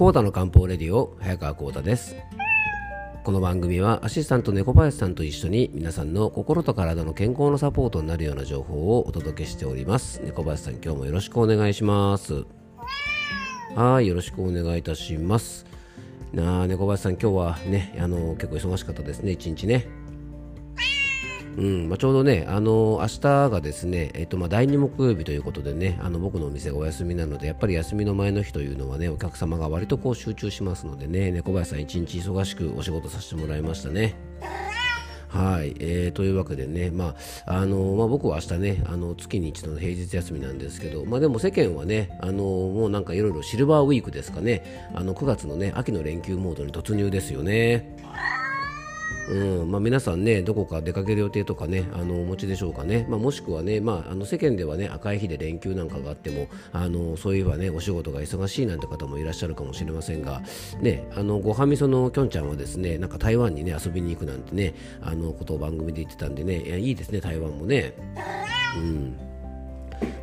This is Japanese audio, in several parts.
コータの漢方レディオ早川コータです。この番組はアシスタント猫林さんと一緒に皆さんの心と体の健康のサポートになるような情報をお届けしております。猫林さん今日もよろしくお願いします。はいよろしくお願いいたします。なあ猫林さん今日はねあの結構忙しかったですね一日ね。うんまあ、ちょうどね、あの、明日がですね、えっとまあ、第2木曜日ということでね、あの僕のお店がお休みなので、やっぱり休みの前の日というのはね、お客様が割とこう集中しますのでね、猫林さん、一日忙しくお仕事させてもらいましたね。はい、えー、というわけでね、まああのまあ、僕は明日ねあの月に一度の平日休みなんですけど、まあ、でも世間はねあのもうなんかいろいろシルバーウィークですかねあの9月のね秋の連休モードに突入ですよね。うんまあ、皆さんねどこか出かける予定とかねあのお持ちでしょうかね、まあ、もしくはね、まあ、あの世間ではね赤い日で連休なんかがあってもあのそういえばねお仕事が忙しいなんて方もいらっしゃるかもしれませんがねあのごはみそのきょんちゃんはですねなんか台湾にね遊びに行くなんてねあのことを番組で言ってたんでねいいいですね台湾もね。うん、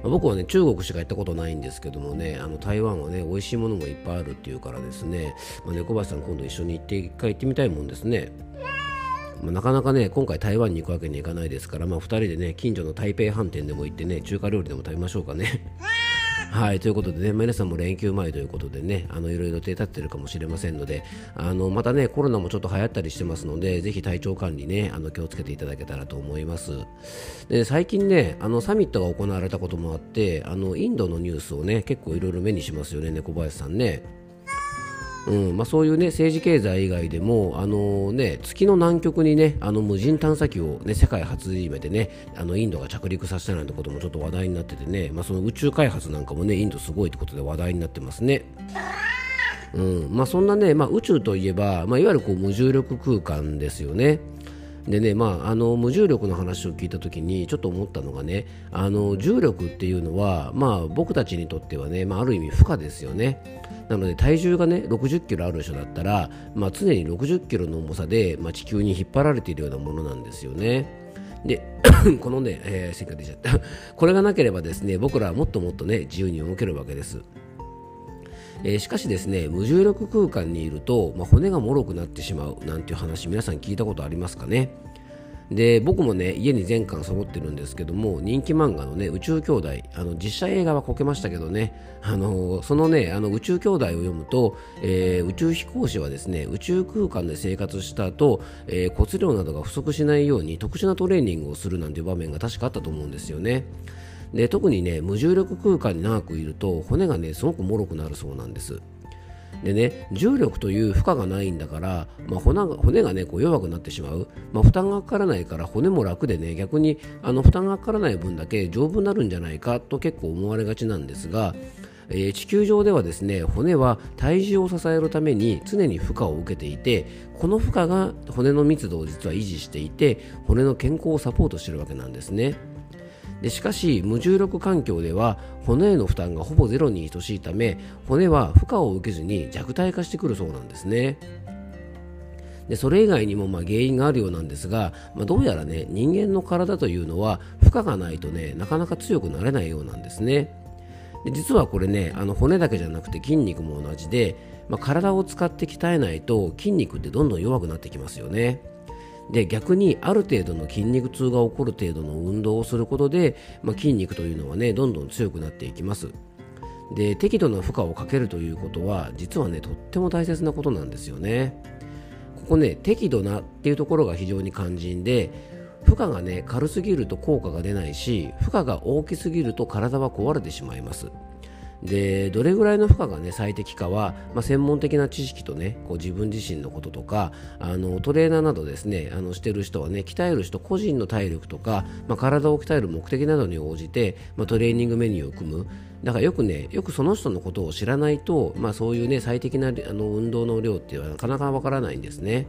僕はね中国しか行ったことないんですけどもねあの台湾はね美味しいものもいっぱいあるっていうからですね、まあ、猫林さん今度一緒に行って一回行ってみたいもんですね。まあ、なかなかね今回台湾に行くわけにいかないですから、まあ、2人でね近所の台北飯店でも行ってね中華料理でも食べましょうかね。はいということでね、皆さんも連休前ということでね、あのいろいろ手立ってるかもしれませんので、あのまたね、コロナもちょっと流行ったりしてますので、ぜひ体調管理ね、あの気をつけていただけたらと思います。で最近ね、あのサミットが行われたこともあって、あのインドのニュースをね、結構いろいろ目にしますよね、猫林さんね。うんまあ、そういう、ね、政治経済以外でも、あのね、月の南極に、ね、あの無人探査機を、ね、世界初めて、ね、あのインドが着陸させたなんてこともちょっと話題になっててね、まあ、その宇宙開発なんかも、ね、インドすごいってことで話題になってますね。うんまあ、そんなね、まあ、宇宙といえば、まあ、いわゆるこう無重力空間ですよね。でね、まあ、あの無重力の話を聞いた時にちょっと思ったのがねあの重力っていうのは、まあ、僕たちにとってはね、まあ、ある意味負荷ですよね。なので体重がね60キロある人だったら、まあ、常に60キロの重さで、まあ、地球に引っ張られているようなものなんですよね。で このね、えー、せっかく出ちゃったこれがなければですね僕らはもっともっとね自由に動けるわけです。えー、しかしですね無重力空間にいると、まあ、骨が脆くなってしまうなんていう話皆さん聞いたことありますかね？で僕もね家に全巻揃ってるんですけども人気漫画のね宇宙兄弟あの実写映画はこけましたけどねあのそのねあの宇宙兄弟を読むと、えー、宇宙飛行士はですね宇宙空間で生活した後、えー、骨量などが不足しないように特殊なトレーニングをするなんていう場面が確かあったと思うんですよね。で特にね無重力空間に長くいると骨がねすごく脆くなるそうなんですでね重力という負荷がないんだから、まあ、骨が骨がねこう弱くなってしまう、まあ、負担がかからないから骨も楽でね逆にあの負担がかからない分だけ丈夫になるんじゃないかと結構思われがちなんですがえー、地球上ではですね骨は体重を支えるために常に負荷を受けていてこの負荷が骨の密度を実は維持していて骨の健康をサポートしているわけなんですね。でしかし無重力環境では骨への負担がほぼゼロに等しいため骨は負荷を受けずに弱体化してくるそうなんですね。でそれ以外にもま原因があるようなんですが、まあ、どうやらね人間の体というのは負荷がないとねなかなか強くなれないようなんですね。で実はこれねあの骨だけじゃなくて筋肉も同じで、まあ、体を使って鍛えないと筋肉ってどんどん弱くなってきますよね。で逆にある程度の筋肉痛が起こる程度の運動をすることで、まあ、筋肉というのはねどんどん強くなっていきます。で適度な負荷をかけるということは実はねとっても大切なことなんですよね。ここね適度なっていうところが非常に肝心で負荷がね軽すぎると効果が出ないし負荷が大きすぎると体は壊れてしまいます。でどれぐらいの負荷が、ね、最適かは、まあ、専門的な知識と、ね、こう自分自身のこととかあのトレーナーなどですねあのしてる人は、ね、鍛える人個人の体力とか、まあ、体を鍛える目的などに応じて、まあ、トレーニングメニューを組むだからよくねよくその人のことを知らないと、まあ、そういう、ね、最適なあの運動の量っていうのはなかなかわからないんですね。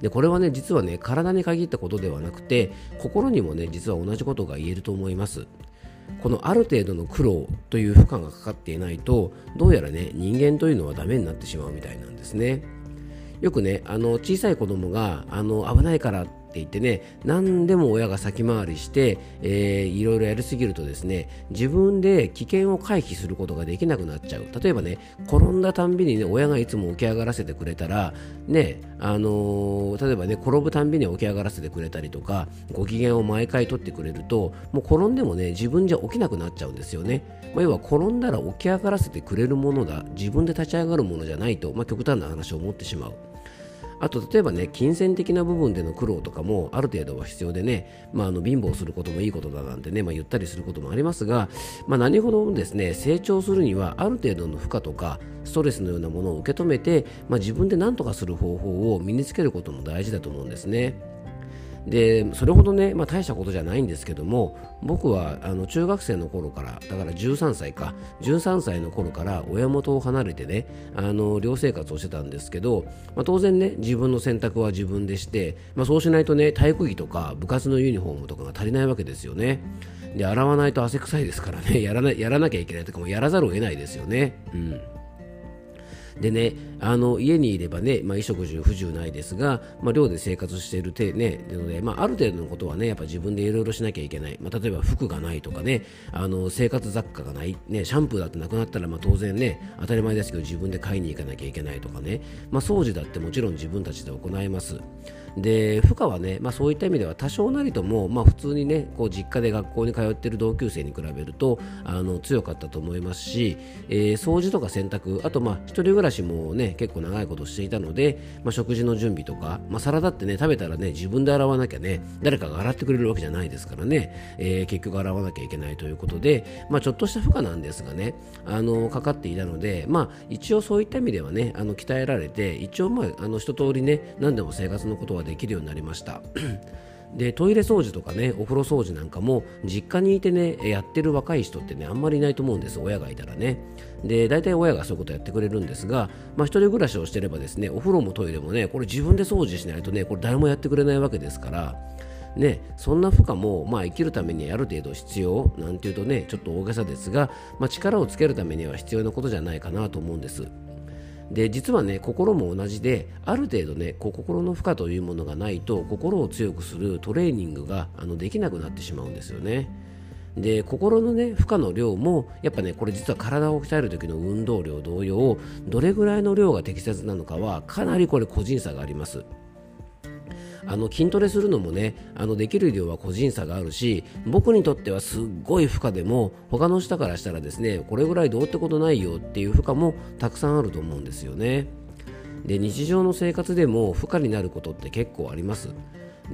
でこれはね実はね体に限ったことではなくて心にもね実は同じことが言えると思いますこのある程度の苦労という負荷がかかっていないとどうやらね人間というのはダメになってしまうみたいなんですね。よくねあの小さい子供があの危ないからって言ってね何でも親が先回りして、えー、いろいろやりすぎるとですね自分で危険を回避することができなくなっちゃう。例えばね転んだたんびにね親がいつも起き上がらせてくれたらねあのー、例えばね転ぶたんびに起き上がらせてくれたりとかご機嫌を毎回取ってくれるともう転んでもね自分じゃ起きなくなっちゃうんですよね、まあ、要は転んだら起き上がらせてくれるものだ。自分で立ち上がるものじゃないと、まあ、極端な話を思ってしまう。あと例えばね金銭的な部分での苦労とかもある程度は必要でね、まあ、あの貧乏することもいいことだなんてね、まあ、言ったりすることもありますが、まあ、何ほどですね成長するにはある程度の負荷とかストレスのようなものを受け止めて、まあ、自分で何とかする方法を身につけることも大事だと思うんですね。でそれほどね、まあ、大したことじゃないんですけども僕はあの中学生の頃からだから13歳か13歳の頃から親元を離れてねあの寮生活をしてたんですけど、まあ、当然ね自分の選択は自分でして、まあ、そうしないとね体育着とか部活のユニフォームとかが足りないわけですよね。で洗わないと汗臭いですからねやらなやらなきゃいけないとかもやらざるを得ないですよね。うん。でね、あの家にいればね、まあ、衣食住不自由ないですが、まあ、寮で生活しているて、ね、なので、まあ、ある程度のことはね、やっぱ自分でいろいろしなきゃいけない。まあ、例えば服がないとかね、あの生活雑貨がない、ね、シャンプーだってなくなったら、まあ、当然ね、当たり前ですけど自分で買いに行かなきゃいけないとかね、まあ、掃除だってもちろん自分たちで行います。で負荷はね、まあ、そういった意味では多少なりとも、まあ、普通にねこう実家で学校に通っている同級生に比べるとあの強かったと思いますし、えー、掃除とか洗濯あとまあ一人暮らしもね結構長いことしていたので、まあ、食事の準備とか、まあ、サラダってね食べたらね自分で洗わなきゃね誰かが洗ってくれるわけじゃないですからね、えー、結局洗わなきゃいけないということで、まあ、ちょっとした負荷なんですがねあのかかっていたので、まあ、一応そういった意味ではねあの鍛えられて一応まああの一通りね何でも生活のことはできるようになりました。でトイレ掃除とかねお風呂掃除なんかも実家にいてねやってる若い人ってねあんまりいないと思うんです。親がいたらね。で大体親がそういうことやってくれるんですが、まあ、一人暮らしをしてればですねお風呂もトイレもねこれ自分で掃除しないとねこれ誰もやってくれないわけですからね、そんな負荷も、まあ、生きるためにある程度必要なんていうとねちょっと大げさですが、まあ、力をつけるためには必要なことじゃないかなと思うんです。で実はね心も同じである程度ねこう心の負荷というものがないと心を強くするトレーニングがあのできなくなってしまうんですよね。で心のね負荷の量もやっぱねこれ実は体を鍛える時の運動量同様どれぐらいの量が適切なのかはかなりこれ個人差があります。あの筋トレするのもねあのできる量は個人差があるし僕にとってはすっごい負荷でも他の人からしたらですねこれぐらいどうってことないよっていう負荷もたくさんあると思うんですよね。で日常の生活でも負荷になることって結構あります。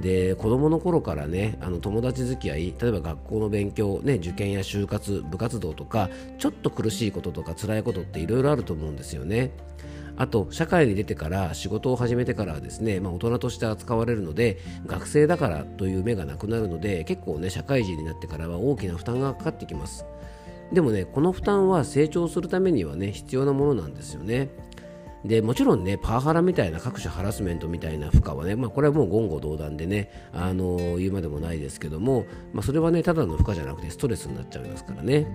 で子供の頃からねあの友達付き合い例えば学校の勉強、ね、受験や就活部活動とかちょっと苦しいこととか辛いことっていろいろあると思うんですよね。あと社会に出てから仕事を始めてからはですね、まあ、大人として扱われるので学生だからという目がなくなるので結構ね社会人になってからは大きな負担がかかってきます。でもねこの負担は成長するためにはね必要なものなんですよね。でもちろんねパワハラみたいな各種ハラスメントみたいな負荷はね、まあ、これはもう言語道断でね、あの、言うまでもないですけども、まあ、それはねただの負荷じゃなくてストレスになっちゃいますからね。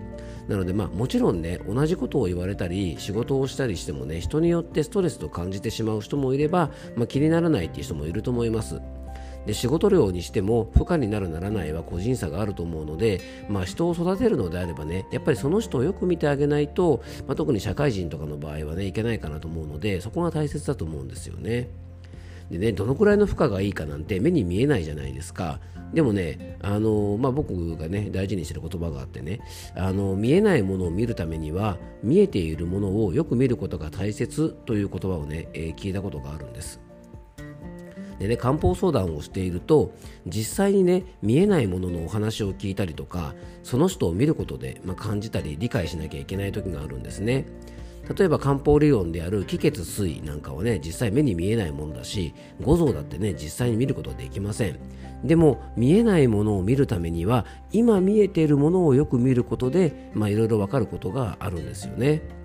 なのでまあもちろんね同じことを言われたり仕事をしたりしてもね人によってストレスと感じてしまう人もいれば、まあ、気にならないっていう人もいると思います。で仕事量にしても負荷になるならないは個人差があると思うので、まあ、人を育てるのであればねやっぱりその人をよく見てあげないと、まあ、特に社会人とかの場合はねいけないかなと思うのでそこが大切だと思うんですよね。でねどのくらいの負荷がいいかなんて目に見えないじゃないですかでもね、あのまあ、僕がね大事にしてる言葉があってねあの見えないものを見るためには見えているものをよく見ることが大切という言葉をね、えー、聞いたことがあるんですでね漢方相談をしていると実際にね見えないもののお話を聞いたりとかその人を見ることで、まあ、感じたり理解しなきゃいけない時があるんですね。例えば漢方理論である気血水なんかはね実際目に見えないものだし五臓だってね実際に見ることはできません。でも見えないものを見るためには今見えているものをよく見ることでいろいろ分かることがあるんですよね。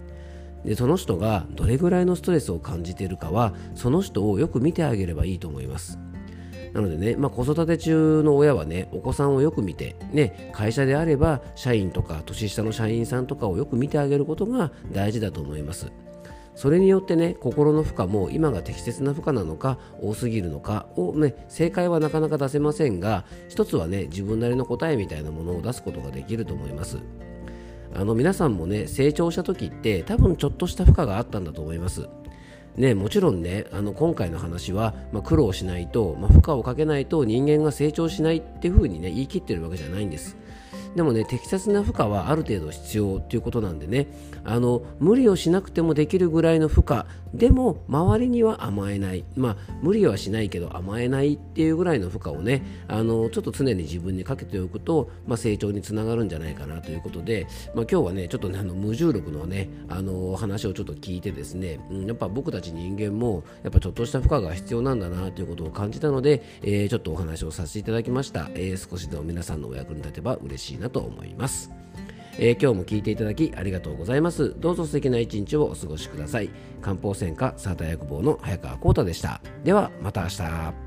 でその人がどれぐらいのストレスを感じているかはその人をよく見てあげればいいと思います。なのでね、まあ、子育て中の親はねお子さんをよく見て、ね、会社であれば社員とか年下の社員さんとかをよく見てあげることが大事だと思います。それによってね心の負荷も今が適切な負荷なのか多すぎるのかをね正解はなかなか出せませんが一つはね自分なりの答えみたいなものを出すことができると思います。あの皆さんもね成長した時って多分ちょっとした負荷があったんだと思います。ね、もちろんねあの今回の話は、まあ、苦労しないと、まあ、負荷をかけないと人間が成長しないっていうふうにね言い切ってるわけじゃないんです。でもね適切な負荷はある程度必要ということなんでね。あの無理をしなくてもできるぐらいの負荷。でも周りには甘えない。まあ無理はしないけど甘えないっていうぐらいの負荷をね。あのちょっと常に自分にかけておくと、まあ、成長につながるんじゃないかなということで、まあ、今日はねちょっとねあの無重力のねあの話をちょっと聞いてですね、うん、やっぱ僕たち人間もやっぱちょっとした負荷が必要なんだなということを感じたので、えー、ちょっとお話をさせていただきました、えー、少しでも皆さんのお役に立てば嬉しいななと思います。えー、今日も聞いていただきありがとうございます。どうぞ素敵な一日をお過ごしください。漢方専科サーター薬房の早川幸太でした。ではまた明日。